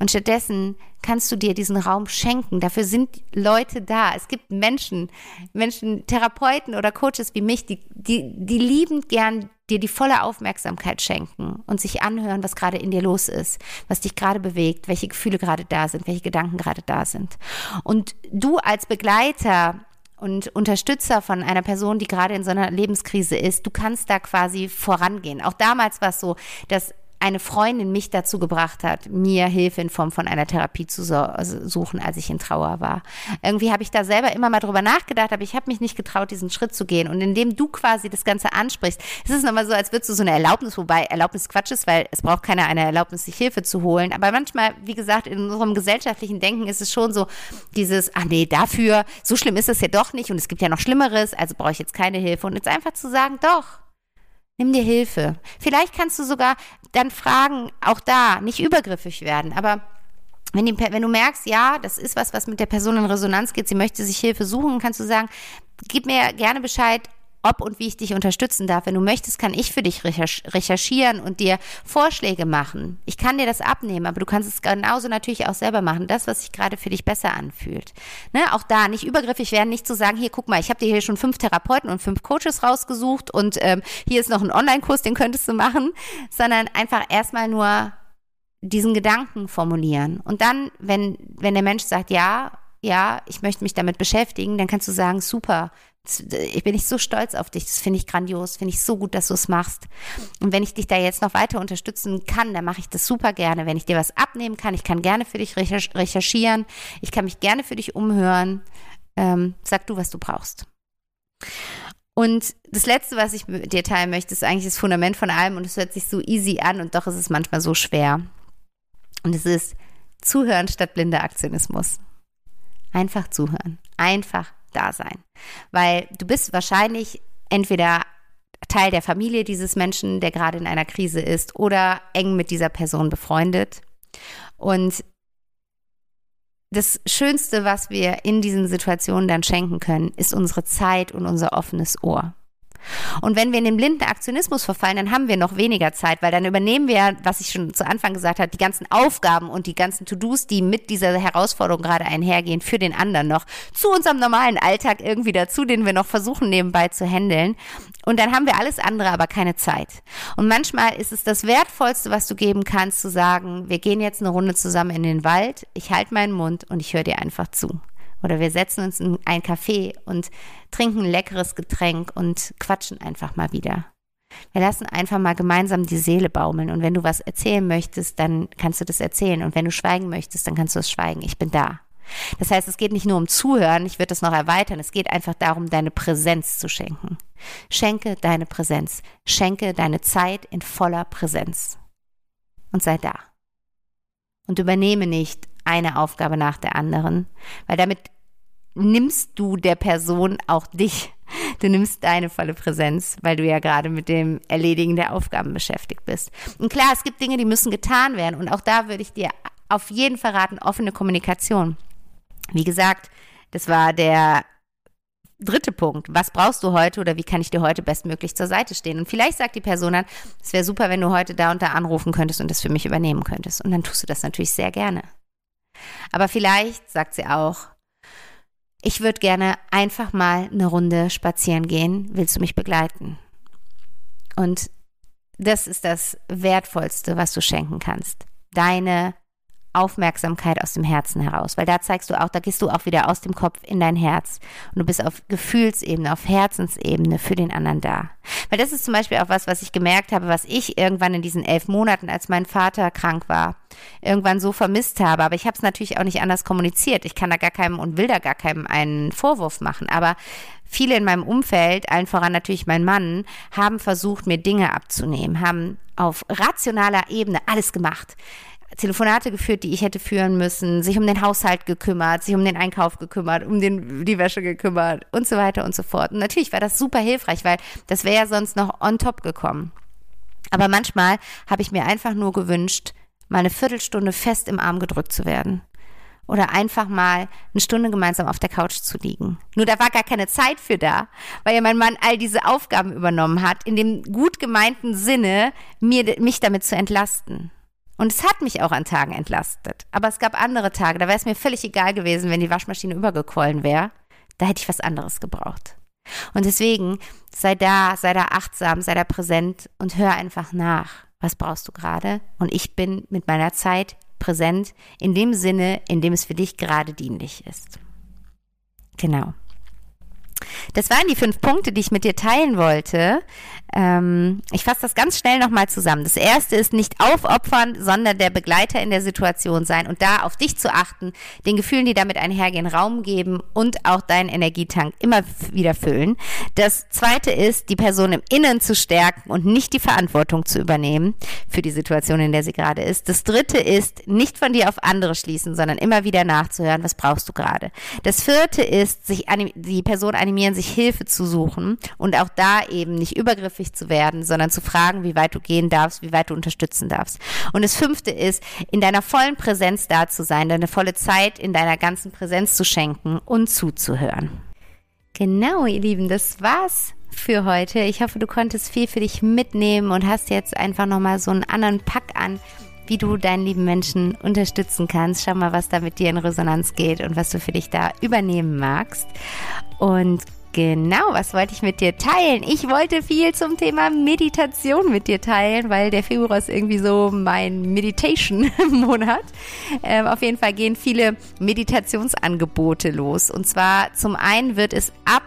Und stattdessen kannst du dir diesen Raum schenken. Dafür sind Leute da. Es gibt Menschen, Menschen, Therapeuten oder Coaches wie mich, die, die, die lieben gern dir die volle Aufmerksamkeit schenken und sich anhören, was gerade in dir los ist, was dich gerade bewegt, welche Gefühle gerade da sind, welche Gedanken gerade da sind. Und du als Begleiter und Unterstützer von einer Person, die gerade in so einer Lebenskrise ist, du kannst da quasi vorangehen. Auch damals war es so, dass eine Freundin mich dazu gebracht hat, mir Hilfe in Form von einer Therapie zu also suchen, als ich in Trauer war. Irgendwie habe ich da selber immer mal drüber nachgedacht, aber ich habe mich nicht getraut, diesen Schritt zu gehen. Und indem du quasi das Ganze ansprichst, ist es nochmal so, als würdest du so eine Erlaubnis, wobei Erlaubnis Quatsch ist, weil es braucht keiner eine Erlaubnis, sich Hilfe zu holen. Aber manchmal, wie gesagt, in unserem gesellschaftlichen Denken ist es schon so dieses, ach nee, dafür, so schlimm ist es ja doch nicht und es gibt ja noch Schlimmeres, also brauche ich jetzt keine Hilfe. Und jetzt einfach zu sagen, doch, Nimm dir Hilfe. Vielleicht kannst du sogar dann fragen, auch da, nicht übergriffig werden, aber wenn, die, wenn, du merkst, ja, das ist was, was mit der Person in Resonanz geht, sie möchte sich Hilfe suchen, kannst du sagen, gib mir gerne Bescheid, ob und wie ich dich unterstützen darf. Wenn du möchtest, kann ich für dich recherchieren und dir Vorschläge machen. Ich kann dir das abnehmen, aber du kannst es genauso natürlich auch selber machen. Das, was sich gerade für dich besser anfühlt. Ne? Auch da nicht übergriffig werden, nicht zu sagen, hier guck mal, ich habe dir hier schon fünf Therapeuten und fünf Coaches rausgesucht und ähm, hier ist noch ein Online-Kurs, den könntest du machen, sondern einfach erstmal nur diesen Gedanken formulieren. Und dann, wenn, wenn der Mensch sagt, ja, ja, ich möchte mich damit beschäftigen, dann kannst du sagen, super, ich bin nicht so stolz auf dich. Das finde ich grandios. Finde ich so gut, dass du es machst. Und wenn ich dich da jetzt noch weiter unterstützen kann, dann mache ich das super gerne. Wenn ich dir was abnehmen kann, ich kann gerne für dich recherchieren. Ich kann mich gerne für dich umhören. Ähm, sag du, was du brauchst. Und das Letzte, was ich mit dir teilen möchte, ist eigentlich das Fundament von allem. Und es hört sich so easy an und doch ist es manchmal so schwer. Und es ist Zuhören statt blinder Aktionismus. Einfach zuhören. Einfach da sein. Weil du bist wahrscheinlich entweder Teil der Familie dieses Menschen, der gerade in einer Krise ist, oder eng mit dieser Person befreundet. Und das Schönste, was wir in diesen Situationen dann schenken können, ist unsere Zeit und unser offenes Ohr. Und wenn wir in den blinden Aktionismus verfallen, dann haben wir noch weniger Zeit, weil dann übernehmen wir, was ich schon zu Anfang gesagt habe, die ganzen Aufgaben und die ganzen To-Dos, die mit dieser Herausforderung gerade einhergehen, für den anderen noch zu unserem normalen Alltag irgendwie dazu, den wir noch versuchen nebenbei zu handeln. Und dann haben wir alles andere, aber keine Zeit. Und manchmal ist es das Wertvollste, was du geben kannst, zu sagen, wir gehen jetzt eine Runde zusammen in den Wald, ich halte meinen Mund und ich höre dir einfach zu. Oder wir setzen uns in ein Café und trinken ein leckeres Getränk und quatschen einfach mal wieder. Wir lassen einfach mal gemeinsam die Seele baumeln. Und wenn du was erzählen möchtest, dann kannst du das erzählen. Und wenn du schweigen möchtest, dann kannst du es schweigen. Ich bin da. Das heißt, es geht nicht nur um Zuhören, ich würde das noch erweitern, es geht einfach darum, deine Präsenz zu schenken. Schenke deine Präsenz, schenke deine Zeit in voller Präsenz und sei da. Und übernehme nicht eine Aufgabe nach der anderen, weil damit nimmst du der Person auch dich. Du nimmst deine volle Präsenz, weil du ja gerade mit dem Erledigen der Aufgaben beschäftigt bist. Und klar, es gibt Dinge, die müssen getan werden. Und auch da würde ich dir auf jeden Fall raten, offene Kommunikation. Wie gesagt, das war der dritte Punkt. Was brauchst du heute oder wie kann ich dir heute bestmöglich zur Seite stehen? Und vielleicht sagt die Person dann, es wäre super, wenn du heute da und da anrufen könntest und das für mich übernehmen könntest. Und dann tust du das natürlich sehr gerne. Aber vielleicht sagt sie auch, ich würde gerne einfach mal eine Runde spazieren gehen. Willst du mich begleiten? Und das ist das Wertvollste, was du schenken kannst. Deine Aufmerksamkeit aus dem Herzen heraus, weil da zeigst du auch, da gehst du auch wieder aus dem Kopf in dein Herz und du bist auf Gefühlsebene, auf Herzensebene für den anderen da. Weil das ist zum Beispiel auch was, was ich gemerkt habe, was ich irgendwann in diesen elf Monaten, als mein Vater krank war, irgendwann so vermisst habe. Aber ich habe es natürlich auch nicht anders kommuniziert. Ich kann da gar keinem und will da gar keinem einen Vorwurf machen. Aber viele in meinem Umfeld, allen voran natürlich mein Mann, haben versucht, mir Dinge abzunehmen, haben auf rationaler Ebene alles gemacht Telefonate geführt, die ich hätte führen müssen, sich um den Haushalt gekümmert, sich um den Einkauf gekümmert, um den, die Wäsche gekümmert und so weiter und so fort. Und natürlich war das super hilfreich, weil das wäre ja sonst noch on top gekommen. Aber manchmal habe ich mir einfach nur gewünscht, mal eine Viertelstunde fest im Arm gedrückt zu werden. Oder einfach mal eine Stunde gemeinsam auf der Couch zu liegen. Nur da war gar keine Zeit für da, weil ja mein Mann all diese Aufgaben übernommen hat, in dem gut gemeinten Sinne, mir, mich damit zu entlasten. Und es hat mich auch an Tagen entlastet. Aber es gab andere Tage, da wäre es mir völlig egal gewesen, wenn die Waschmaschine übergequollen wäre. Da hätte ich was anderes gebraucht. Und deswegen sei da, sei da achtsam, sei da präsent und hör einfach nach. Was brauchst du gerade? Und ich bin mit meiner Zeit präsent in dem Sinne, in dem es für dich gerade dienlich ist. Genau. Das waren die fünf Punkte, die ich mit dir teilen wollte. Ähm, ich fasse das ganz schnell nochmal zusammen. Das erste ist nicht aufopfern, sondern der Begleiter in der Situation sein und da auf dich zu achten, den Gefühlen, die damit einhergehen, Raum geben und auch deinen Energietank immer wieder füllen. Das zweite ist, die Person im Innen zu stärken und nicht die Verantwortung zu übernehmen für die Situation, in der sie gerade ist. Das dritte ist, nicht von dir auf andere schließen, sondern immer wieder nachzuhören, was brauchst du gerade. Das vierte ist, sich die Person animieren, sich Hilfe zu suchen und auch da eben nicht übergriffig übergriffig zu werden, sondern zu fragen, wie weit du gehen darfst, wie weit du unterstützen darfst. Und das fünfte ist, in deiner vollen Präsenz da zu sein, deine volle Zeit in deiner ganzen Präsenz zu schenken und zuzuhören. Genau, ihr Lieben, das war's für heute. Ich hoffe, du konntest viel für dich mitnehmen und hast jetzt einfach nochmal so einen anderen Pack an, wie du deinen lieben Menschen unterstützen kannst. Schau mal, was da mit dir in Resonanz geht und was du für dich da übernehmen magst. Und Genau, was wollte ich mit dir teilen? Ich wollte viel zum Thema Meditation mit dir teilen, weil der Februar ist irgendwie so mein Meditation-Monat. Ähm, auf jeden Fall gehen viele Meditationsangebote los. Und zwar zum einen wird es ab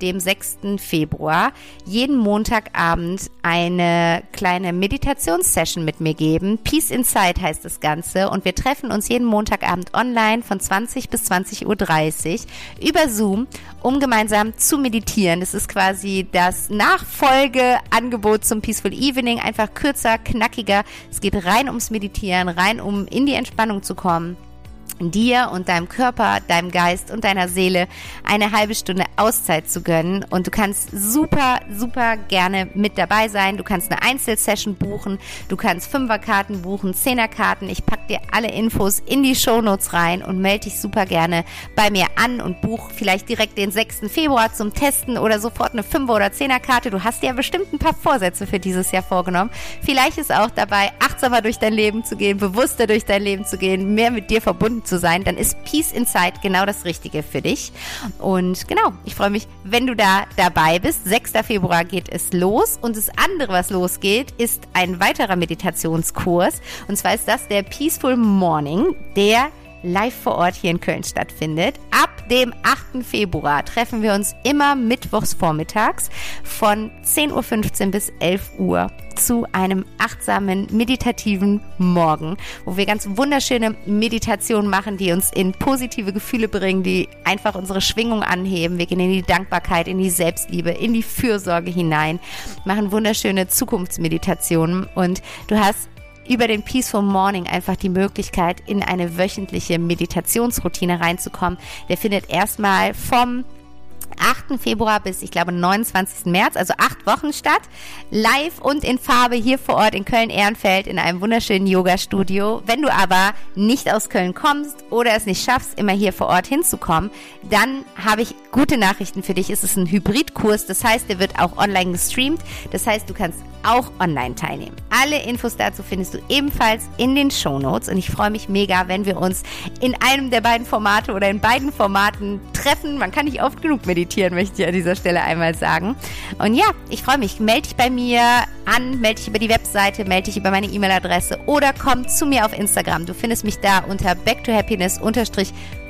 dem 6. Februar, jeden Montagabend eine kleine Meditationssession mit mir geben. Peace Inside heißt das Ganze. Und wir treffen uns jeden Montagabend online von 20 bis 20.30 Uhr über Zoom, um gemeinsam zu meditieren. Das ist quasi das Nachfolgeangebot zum Peaceful Evening. Einfach kürzer, knackiger. Es geht rein ums Meditieren, rein um in die Entspannung zu kommen dir und deinem Körper, deinem Geist und deiner Seele eine halbe Stunde Auszeit zu gönnen. Und du kannst super, super gerne mit dabei sein. Du kannst eine Einzelsession buchen, du kannst Fünferkarten buchen, Zehnerkarten. Ich pack dir alle Infos in die Shownotes rein und melde dich super gerne bei mir an und buch vielleicht direkt den 6. Februar zum Testen oder sofort eine Fünfer- oder Zehnerkarte. Du hast dir ja bestimmt ein paar Vorsätze für dieses Jahr vorgenommen. Vielleicht ist auch dabei, achtsamer durch dein Leben zu gehen, bewusster durch dein Leben zu gehen, mehr mit dir verbunden zu sein, dann ist Peace Inside genau das Richtige für dich. Und genau, ich freue mich, wenn du da dabei bist. 6. Februar geht es los. Und das andere, was losgeht, ist ein weiterer Meditationskurs. Und zwar ist das der Peaceful Morning, der live vor Ort hier in Köln stattfindet. Ab dem 8. Februar treffen wir uns immer mittwochs vormittags von 10.15 Uhr bis 11 Uhr zu einem achtsamen, meditativen Morgen, wo wir ganz wunderschöne Meditationen machen, die uns in positive Gefühle bringen, die einfach unsere Schwingung anheben. Wir gehen in die Dankbarkeit, in die Selbstliebe, in die Fürsorge hinein, machen wunderschöne Zukunftsmeditationen und du hast über den Peaceful Morning einfach die Möglichkeit, in eine wöchentliche Meditationsroutine reinzukommen. Der findet erstmal vom 8. Februar bis, ich glaube, 29. März, also acht Wochen statt. Live und in Farbe hier vor Ort in Köln-Ehrenfeld in einem wunderschönen Yoga-Studio. Wenn du aber nicht aus Köln kommst oder es nicht schaffst, immer hier vor Ort hinzukommen, dann habe ich gute Nachrichten für dich. Es ist ein Hybridkurs, das heißt, der wird auch online gestreamt. Das heißt, du kannst auch online teilnehmen. Alle Infos dazu findest du ebenfalls in den Show Notes und ich freue mich mega, wenn wir uns in einem der beiden Formate oder in beiden Formaten treffen. Man kann nicht oft genug meditieren, möchte ich an dieser Stelle einmal sagen. Und ja, ich freue mich. Melde dich bei mir an, melde dich über die Webseite, melde dich über meine E-Mail-Adresse oder komm zu mir auf Instagram. Du findest mich da unter backtohappiness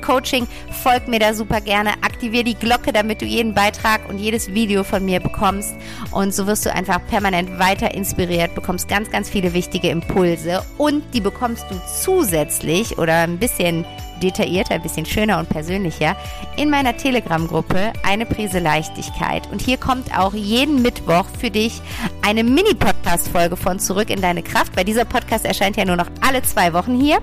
Coaching. Folg mir da super gerne. Aktiviere die Glocke, damit du jeden Beitrag und jedes Video von mir bekommst. Und so wirst du einfach permanent weiter inspiriert, bekommst ganz, ganz viele wichtige Impulse und die bekommst du zusätzlich oder ein bisschen detaillierter, ein bisschen schöner und persönlicher in meiner Telegram-Gruppe eine Prise Leichtigkeit. Und hier kommt auch jeden Mittwoch für dich eine Mini-Podcast-Folge von Zurück in deine Kraft, weil dieser Podcast erscheint ja nur noch alle zwei Wochen hier.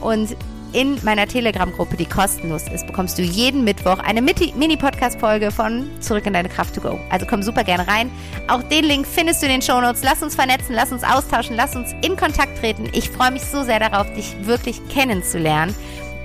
Und in meiner Telegram-Gruppe, die kostenlos ist, bekommst du jeden Mittwoch eine Mini-Podcast-Folge von Zurück in deine Kraft to go. Also komm super gerne rein. Auch den Link findest du in den Shownotes. Lass uns vernetzen, lass uns austauschen, lass uns in Kontakt treten. Ich freue mich so sehr darauf, dich wirklich kennenzulernen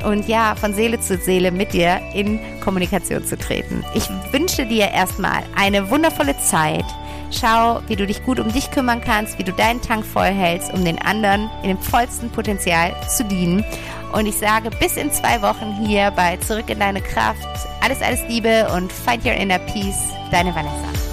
und ja, von Seele zu Seele mit dir in Kommunikation zu treten. Ich wünsche dir erstmal eine wundervolle Zeit. Schau, wie du dich gut um dich kümmern kannst, wie du deinen Tank voll hältst, um den anderen in dem vollsten Potenzial zu dienen. Und ich sage bis in zwei Wochen hier bei Zurück in deine Kraft. Alles, alles Liebe und find your inner peace. Deine Vanessa.